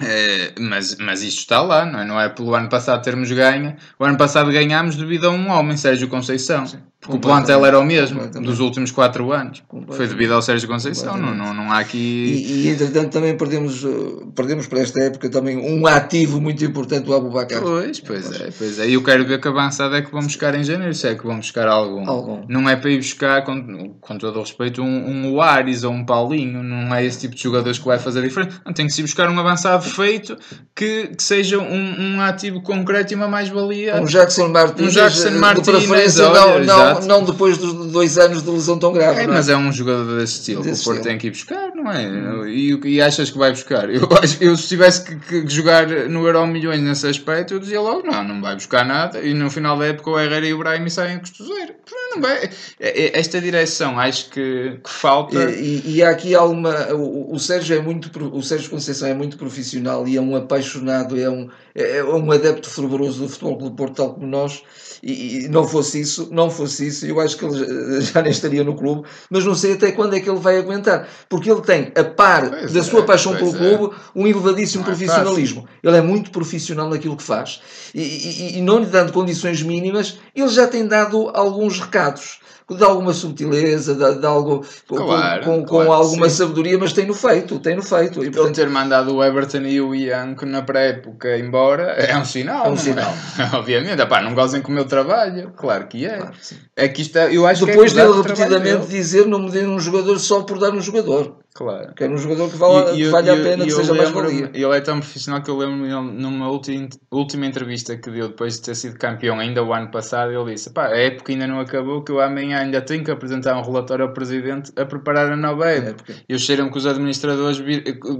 É, mas, mas isto está lá, não é? Não é pelo ano passado termos ganho. O ano passado ganhámos devido a um homem, Sérgio Conceição. Sim, porque o plantel era o mesmo dos últimos 4 anos. Foi devido ao Sérgio Conceição. Não, não, não há aqui. E, e entretanto também perdemos, uh, perdemos para esta época também um ativo muito importante, o Abubacar. Pois, pois é, pois é. E eu quero ver que avançada é que vão buscar em janeiro, se é que vão buscar algum. algum. Não é para ir buscar, com, com todo o respeito, um, um Ares ou um Paulinho. Não é esse tipo de jogadores que vai fazer a diferença. Não, tem que se buscar um avançado feito que, que seja um, um ativo concreto e uma mais-valia. Um Jackson Martins, um Jackson Martins de preferência, não, não, não, depois dos dois anos de lesão tão grave. É, é? mas é um jogador desse estilo desse que o Porto tem que ir buscar, não é? Hum. E, e achas que vai buscar? Eu, eu se tivesse que, que, jogar no Euro Milhões nesse aspecto, eu dizia logo: não, não vai buscar nada. E no final da época o Herrera e o Brahim saem costuseiro. Não vai. É, é, esta direção acho que, que falta. E, e, e há aqui alguma. O, o Sérgio é muito. O Sérgio Conceição é muito profissional e é um apaixonado, é um, é, é um adepto fervoroso do futebol do Porto, tal como nós e, e, não fosse isso, não fosse isso, eu acho que ele já nem estaria no clube, mas não sei até quando é que ele vai aguentar, porque ele tem, a par pois da é, sua paixão pelo é. clube, um elevadíssimo não é profissionalismo. É ele é muito profissional naquilo que faz. E, e, e não lhe dando condições mínimas, ele já tem dado alguns recados de alguma subtileza, de, de algo claro, com, com, claro, com alguma sim. sabedoria, mas tem-no feito, tem-no feito. E, portanto, Ele ter mandado o Everton e o Ianco na pré-época embora é um sinal. É um sinal. É? <laughs> Obviamente, Epá, não gozem com o meu trabalho, claro que é. Claro é que isto é, eu acho Depois que é dele repetidamente dizer não me dê um jogador só por dar um jogador. Claro. Quero um jogador que vale, e, vale a pena, que seja mais valia. Ele é tão profissional que eu lembro-me numa última, última entrevista que deu depois de ter sido campeão ainda o ano passado, ele disse, pá, a época ainda não acabou, que eu amanhã ainda tenho que apresentar um relatório ao Presidente a preparar a nova época. É, e cheiram que os administradores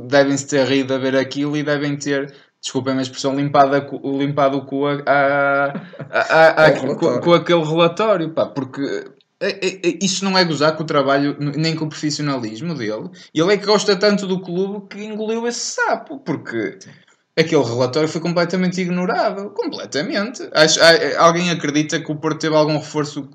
devem-se ter rido a ver aquilo e devem ter desculpem a expressão, limpado, limpado o cu a, a, a, a <laughs> com, com, aquele relatório, pá, porque é, é, é, isso não é gozar com o trabalho nem com o profissionalismo dele. Ele é que gosta tanto do clube que engoliu esse sapo, porque aquele relatório foi completamente ignorado. Completamente. Acho, alguém acredita que o Porto teve algum reforço,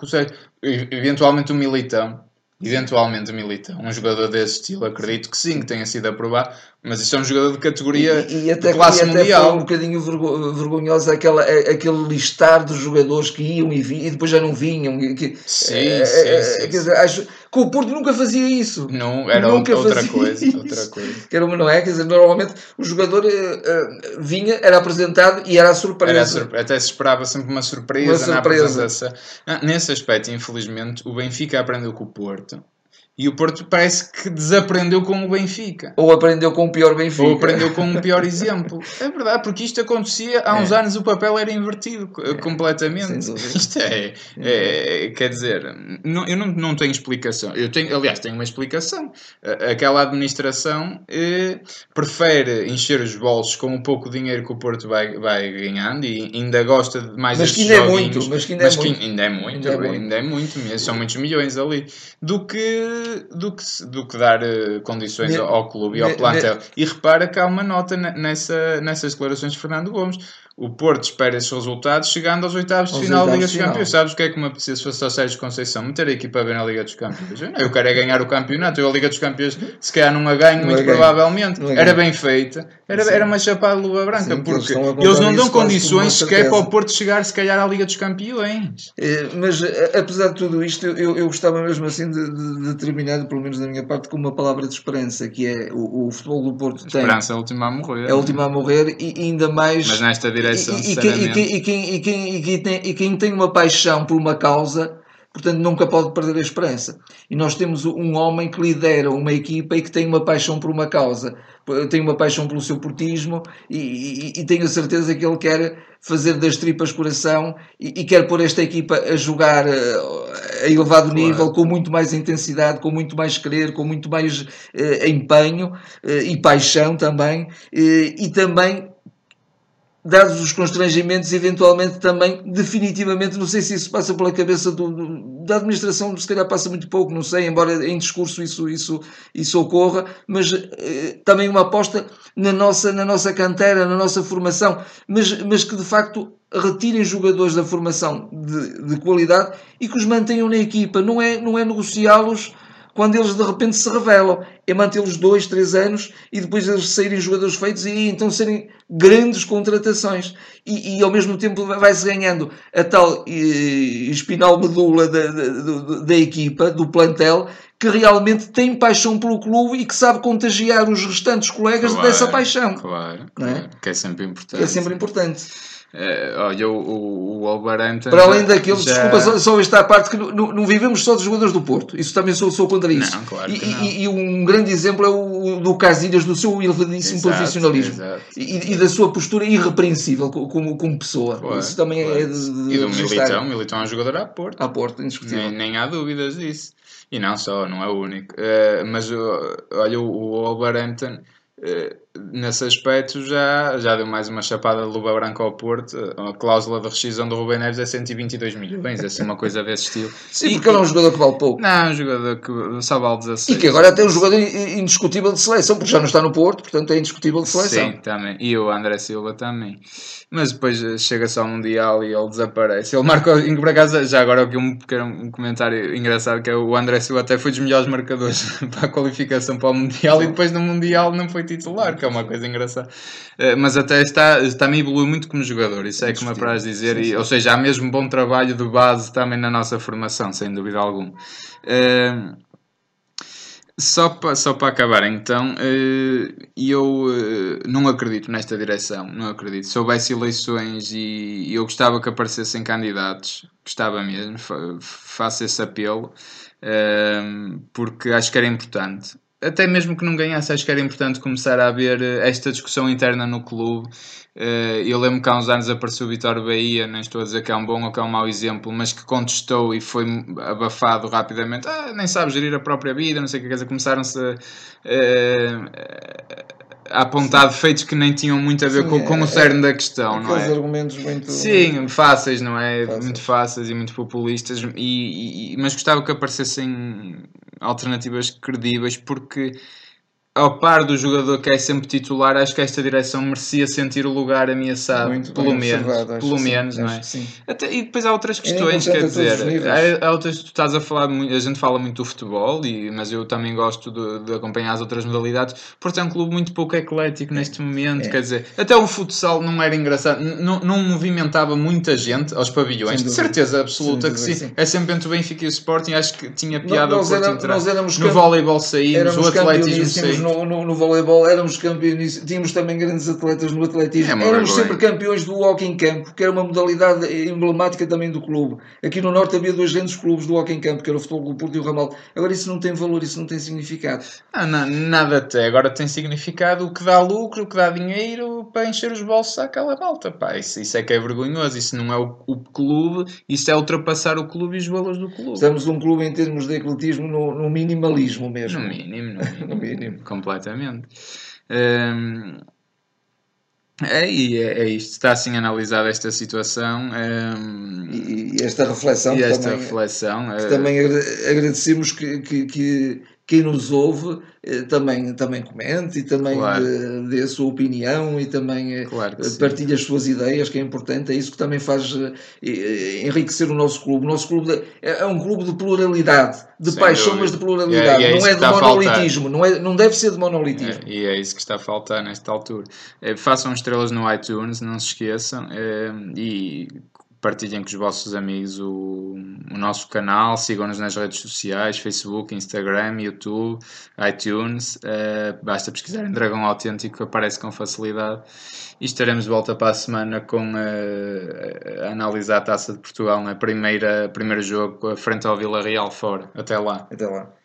eventualmente o Militão, eventualmente o Militão, um jogador desse estilo, acredito que sim, que tenha sido aprovado, mas isso é um jogador de categoria e, e até, de classe e até mundial. Foi um bocadinho vergonhoso aquela, aquele listar dos jogadores que iam e, vinham, e depois já não vinham. Que, sim, é, sim, é, sim, dizer, acho que o Porto nunca fazia isso. Não, era nunca outra coisa. Outra coisa. Que era, não é? Quer dizer, normalmente o jogador uh, vinha, era apresentado e era a surpresa. Era surpre até se esperava sempre uma surpresa, uma surpresa. na apresentação. Ah, nesse aspecto, infelizmente, o Benfica aprendeu com o Porto e o Porto parece que desaprendeu com o Benfica. Ou aprendeu com o pior Benfica. Ou aprendeu com o pior exemplo. É verdade, porque isto acontecia há uns é. anos, o papel era invertido é. completamente. Isto é, é, Quer dizer, não, eu não, não tenho explicação. Eu tenho, aliás, tenho uma explicação. Aquela administração eh, prefere encher os bolsos com o pouco dinheiro que o Porto vai, vai ganhando e ainda gosta de mais mas que ainda é muito Mas que é muito. Ainda é muito, ainda é muito, ainda é muito mesmo. São muitos milhões ali. Do que do que, do que dar uh, condições ao, ao clube e ao plantel. E repara que há uma nota nessa, nessas declarações de Fernando Gomes o Porto espera esses resultados chegando aos oitavos de aos final da Liga dos Campeões. Sabes o que é que me apetecia se fosse ao Sérgio Conceição? Meter a equipa a ver na Liga dos Campeões. Eu quero é ganhar o campeonato. Eu a Liga dos Campeões, se calhar não a ganho, não muito provavelmente. Era bem feita. Era, era uma chapada de luva branca. Sim, porque eles não dão condições sequer para o Porto chegar, se calhar, à Liga dos Campeões. É, mas, apesar de tudo isto, eu, eu gostava mesmo assim de, de, de, terminar, pelo menos da minha parte, com uma palavra de esperança, que é o, o futebol do Porto tem. Esperança é a última a morrer. É a última a morrer e ainda mais. Mas nesta e, e, e, quem, e, quem, e, quem, e, quem tem, e quem tem uma paixão por uma causa, portanto, nunca pode perder a esperança. E nós temos um homem que lidera uma equipa e que tem uma paixão por uma causa, tem uma paixão pelo seu portismo e, e, e tenho a certeza que ele quer fazer das tripas coração e, e quer pôr esta equipa a jogar eh, a elevado claro. nível, com muito mais intensidade, com muito mais querer, com muito mais uh, empenho uh, e paixão também, uh, e também dados os constrangimentos, eventualmente também, definitivamente, não sei se isso passa pela cabeça do, da administração, se calhar passa muito pouco, não sei, embora em discurso isso, isso, isso ocorra, mas eh, também uma aposta na nossa, na nossa cantera, na nossa formação, mas, mas que de facto retirem jogadores da formação de, de qualidade e que os mantenham na equipa, não é, não é negociá-los quando eles de repente se revelam, é é mantê-los dois, três anos e depois eles saírem jogadores feitos e então serem grandes contratações. E, e ao mesmo tempo vai-se ganhando a tal eh, espinal medula da, da, da equipa, do plantel, que realmente tem paixão pelo clube e que sabe contagiar os restantes colegas Claro, dessa paixão. Claro, é? claro, que é sempre importante. Que é sempre importante. Eh, olha, o, o. Para além daqueles, já- desculpa, só, só esta parte que não, não- vivemos só dos jogadores do Porto. Isso também sou, sou contra isso. Não, claro e, e- e um grande exemplo é o do Casilhas, do seu elevadíssimo Exato, profissionalismo. E, e da sua postura irrepreensível co- como, como pessoa. Claro, isso também claro. é de, de E do registrar. Militão, Militão é um jogador a Porto. À Porto, indiscutível. Nem, nem há dúvidas disso. E não só, não é o único. Eh, mas uh, olha, o, o eh, nesse aspecto, já, já deu mais uma chapada de luva branca ao Porto. A cláusula de rescisão do Rubem Neves é 122 milhões, assim, uma coisa desse estilo. Sim, E- porque ele é um jogador que vale pouco. Não, um jogador que só vale E 16. que agora até é um jogador in- indiscutível de seleção, porque já não está no Porto, portanto é indiscutível de seleção. Sim, também. E o André Silva também. Mas depois eh, chega-se ao Mundial e ele desaparece. Ele marcou, por acaso, já agora aqui um um comentário engraçado, que é o André Silva até foi dos melhores marcadores <laughs> para a qualificação para o Mundial e depois no Mundial não foi titular, que é uma coisa engraçada. Eh, Mas até está, também evoluiu muito como jogador, isso é que me apraz dizer. Sim, E, sim. ou seja, há mesmo bom trabalho de base também na nossa formação, sem dúvida alguma. Eh, só para, só para acabar, então, eh, eu não acredito nesta direção, não acredito. Se houvesse eleições e eu gostava que aparecessem candidatos, gostava mesmo, fa- faço esse apelo, porque acho que era importante. Até mesmo que não ganhasse, acho que era importante começar a haver eh, esta discussão interna no clube. Eh, Eu lembro que há uns anos apareceu o Vitório Bahia, nem estou a dizer que é um bom ou que é um mau exemplo, mas que contestou e foi abafado rapidamente. Ah, nem sabe gerir a própria vida, não sei o que, quer dizer, começaram-se a, eh, apontar defeitos que nem tinham muito a ver Sim, com, com é- o cerne da questão, não é? argumentos muito. Sim, fáceis, não é? Fáceis. Muito fáceis e muito populistas, e, e- mas gostava que aparecessem alternativas credíveis, porque ao par do jogador que é sempre titular, acho que esta direção merecia sentir o lugar ameaçado, Muito pelo menos, pelo sim, menos, não é? Até, e depois há outras É questões, importante quer dizer, há, há outras, tu estás a falar, a gente fala muito do futebol, e, mas eu também gosto de, de acompanhar as outras modalidades, porque é um clube muito pouco eclético neste momento, É. quer dizer, até o futsal não era engraçado, não, não movimentava muita gente aos pavilhões, de certeza absoluta que sim. sim. é sempre entre o Benfica e o Sporting, acho que tinha piada nós o Porto entrar. nós éramos no voleibol saímos, o atletismo saímos. No, no, no voleibol, éramos campeoníssimos, tínhamos também grandes atletas no atletismo, É éramos sempre campeões do hockey em campo, que era uma modalidade emblemática também do clube. Aqui no Norte havia dois grandes clubes do hockey em campo, que era o Futebol Clube Porto e o Ramal. Agora isso não tem valor, isso não tem significado. Ah, não, nada até. Agora tem significado o que dá lucro, o que dá dinheiro para encher os bolsos àquela malta. Pá, isso, isso é que é vergonhoso. Isso não é o, o clube, isso é ultrapassar o clube e os valores do clube. Estamos um clube em termos de ecletismo no, no minimalismo mesmo. No mínimo, no <laughs> mínimo. No mínimo. Completamente. Hum, é, e é, é isto. Está assim analisada esta situação hum, E, e esta reflexão e esta também, reflexão. eh, também agra- agradecemos que, que, que quem nos ouve eh, também, também comente e também Claro. dê, dê a sua opinião e também eh, Claro sim. partilhe as suas ideias, que é importante. É isso que também faz eh, eh, enriquecer o nosso clube. O nosso clube é é um clube de pluralidade, de Sem paixão, dúvida. mas de pluralidade. E é- é não é de monolitismo, não, é, não deve ser de monolitismo. É, e é isso que está a faltar nesta altura. Eh, façam estrelas no iTunes, não se esqueçam, eh, e partilhem com os vossos amigos o, o nosso canal, sigam-nos nas redes sociais, Facebook, Instagram, YouTube, iTunes, eh, basta pesquisarem Dragão Autêntico aparece com facilidade e estaremos de volta para a semana com eh, a analisar a Taça de Portugal na primeira primeiro jogo frente ao Vila Real fora. Até lá. Até lá.